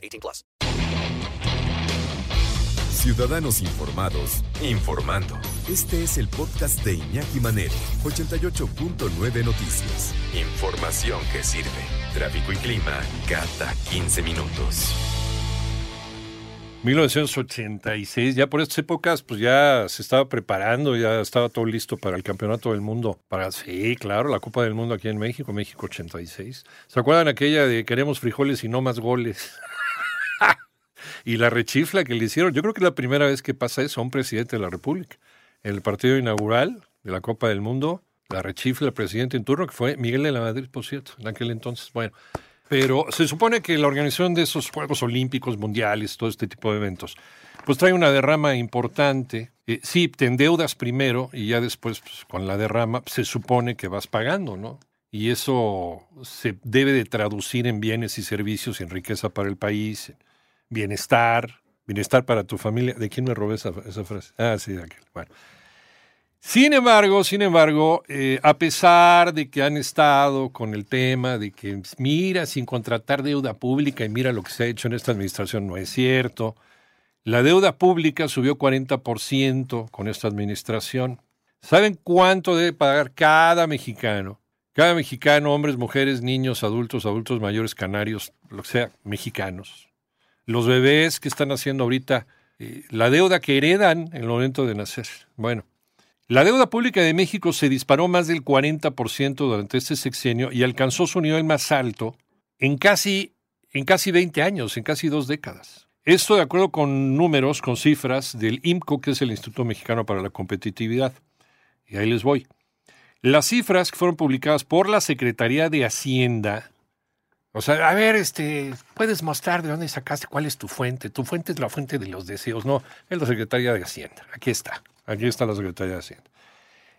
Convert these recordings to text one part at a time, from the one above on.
18 plus. Ciudadanos informados, informando. Este es el podcast de Iñaki Manero, 88.9 Noticias. Información que sirve. Tráfico y clima cada 15 minutos. 1986, ya por estas épocas, pues ya se estaba preparando, ya estaba todo listo para el campeonato del mundo. Para, sí, claro, la Copa del Mundo aquí en México, México 86. ¿Se acuerdan aquella de queremos frijoles y no más goles? Y la rechifla que le hicieron, yo creo que la primera vez que pasa eso a un presidente de la República. En el partido inaugural de la Copa del Mundo, la rechifla el presidente en turno, que fue Miguel de la Madrid, por cierto, en aquel entonces. Bueno, pero se supone que la organización de esos Juegos Olímpicos, Mundiales, todo este tipo de eventos, pues trae una derrama importante. Eh, sí, te endeudas primero y ya después, pues, con la derrama, se supone que vas pagando, ¿no? Y eso se debe de traducir en bienes y servicios, en riqueza para el país, bienestar, bienestar para tu familia. ¿De quién me robé esa, frase? Ah, sí, de aquel. Bueno. Sin embargo, sin embargo, eh, a pesar de que han estado con el tema de que mira sin contratar deuda pública y mira lo que se ha hecho en esta administración, no es cierto. La deuda pública subió 40% con esta administración. ¿Saben cuánto debe pagar cada mexicano? Cada mexicano, hombres, mujeres, niños, adultos, adultos mayores, canarios, lo que sea, mexicanos. Los bebés que están haciendo ahorita, eh, la deuda que heredan en el momento de nacer. Bueno, la deuda pública de México se disparó más del 40% durante este sexenio y alcanzó su nivel más alto en casi, en casi 20 años, en casi dos décadas. Esto de acuerdo con números, con cifras del IMCO, que es el Instituto Mexicano para la Competitividad. Y ahí les voy. Las cifras que fueron publicadas por la Secretaría de Hacienda, o sea, a ver, este, puedes mostrar de dónde sacaste, cuál es tu fuente. Tu fuente es la fuente de los deseos, no, es la Secretaría de Hacienda. Aquí está. Aquí está la Secretaría de Hacienda.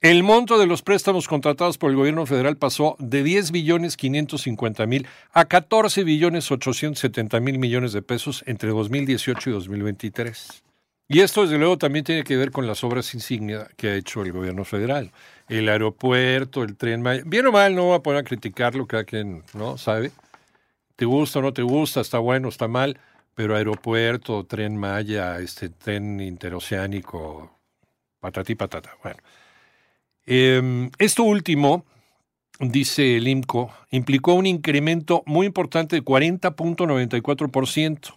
El monto de los préstamos contratados por el gobierno federal pasó de 10 billones 550 mil a 14 billones 870 mil millones de pesos entre 2018 y 2023. Y esto, desde luego, también tiene que ver con las obras insignia que ha hecho el gobierno federal. El aeropuerto, el tren Bien o mal, no voy a poner a criticarlo, cada quien no sabe. Te gusta o no te gusta, está bueno, está mal, pero aeropuerto, tren Maya, este tren interoceánico, patatí patata. Bueno. Em, esto último, dice el IMCO, implicó un incremento muy importante de 40.94%.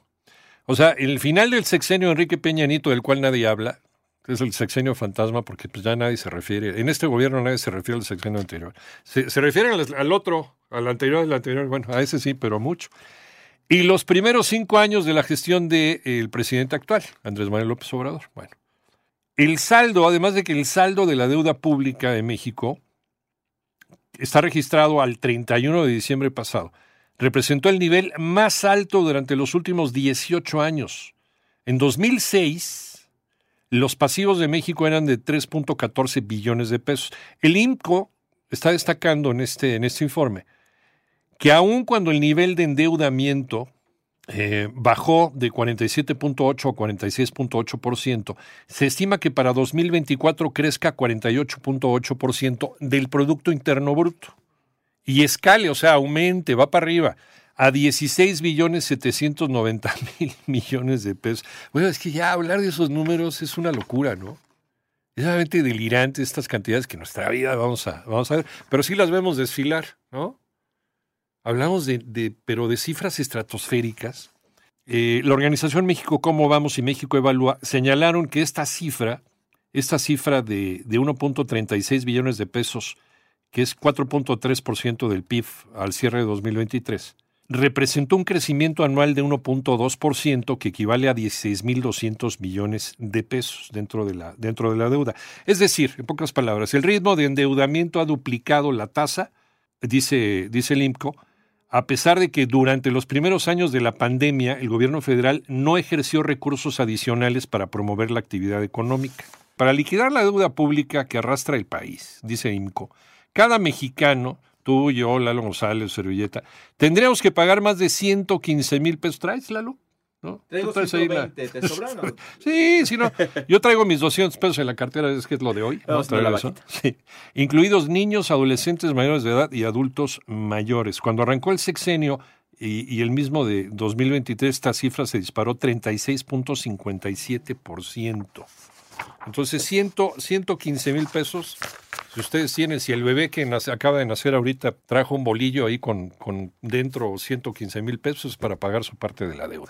O sea, el final del sexenio Enrique Peña Nieto, del cual nadie habla, es el sexenio fantasma, porque pues ya nadie se refiere, en este gobierno nadie se refiere al sexenio anterior. Se, se refieren al, otro, al anterior, al anterior, bueno, a ese sí, pero mucho. Y los primeros cinco años de la gestión del presidente actual, Andrés Manuel López Obrador. Bueno, el saldo, además de que el saldo de la deuda pública de México está registrado al 31 de diciembre pasado, representó el nivel más alto durante los últimos 18 años. En 2006, los pasivos de México eran de 3.14 billones de pesos. El IMCO está destacando en este, en este informe que aun cuando el nivel de endeudamiento eh, bajó de 47.8 a 46.8%. Se estima que para 2024 crezca 48.8% del Producto Interno Bruto. Y escale, o sea, aumente, va para arriba a 16 billones 790 mil millones de pesos. Bueno, es que ya hablar de esos números es una locura, ¿no? Es realmente delirante estas cantidades que en nuestra vida vamos a, vamos a ver, pero sí las vemos desfilar, ¿no? Hablamos de, pero de cifras estratosféricas. Eh, la organización México Cómo Vamos y México Evalúa señalaron que esta cifra, esta cifra de, de 1.36 billones de pesos, que es 4.3% del PIB al cierre de 2023, representó un crecimiento anual de 1.2%, que equivale a 16.200 millones de pesos dentro de, la, dentro de la deuda. Es decir, en pocas palabras, el ritmo de endeudamiento ha duplicado la tasa, dice, dice el IMCO, a pesar de que durante los primeros años de la pandemia el gobierno federal no ejerció recursos adicionales para promover la actividad económica. Para liquidar la deuda pública que arrastra el país, dice IMCO, cada mexicano, tú, yo, Lalo González, Servilleta, tendríamos que pagar más de 115 mil pesos. ¿Traes, Lalo? ¿No? Traigo ¿Tú traes ahí la- 120, ¿te sobran o? Sí, sí, no. Yo traigo mis 200 pesos en la cartera, es que es lo de hoy. Traigo la eso. Sí. Incluidos niños, adolescentes mayores de edad y adultos mayores. Cuando arrancó el sexenio y, y el mismo de 2023, esta cifra se disparó 36.57%. Entonces, 100, 115 mil pesos. Si ustedes tienen, si el bebé que nace- acaba de nacer ahorita trajo un bolillo ahí con, con dentro 115 mil pesos para pagar su parte de la deuda.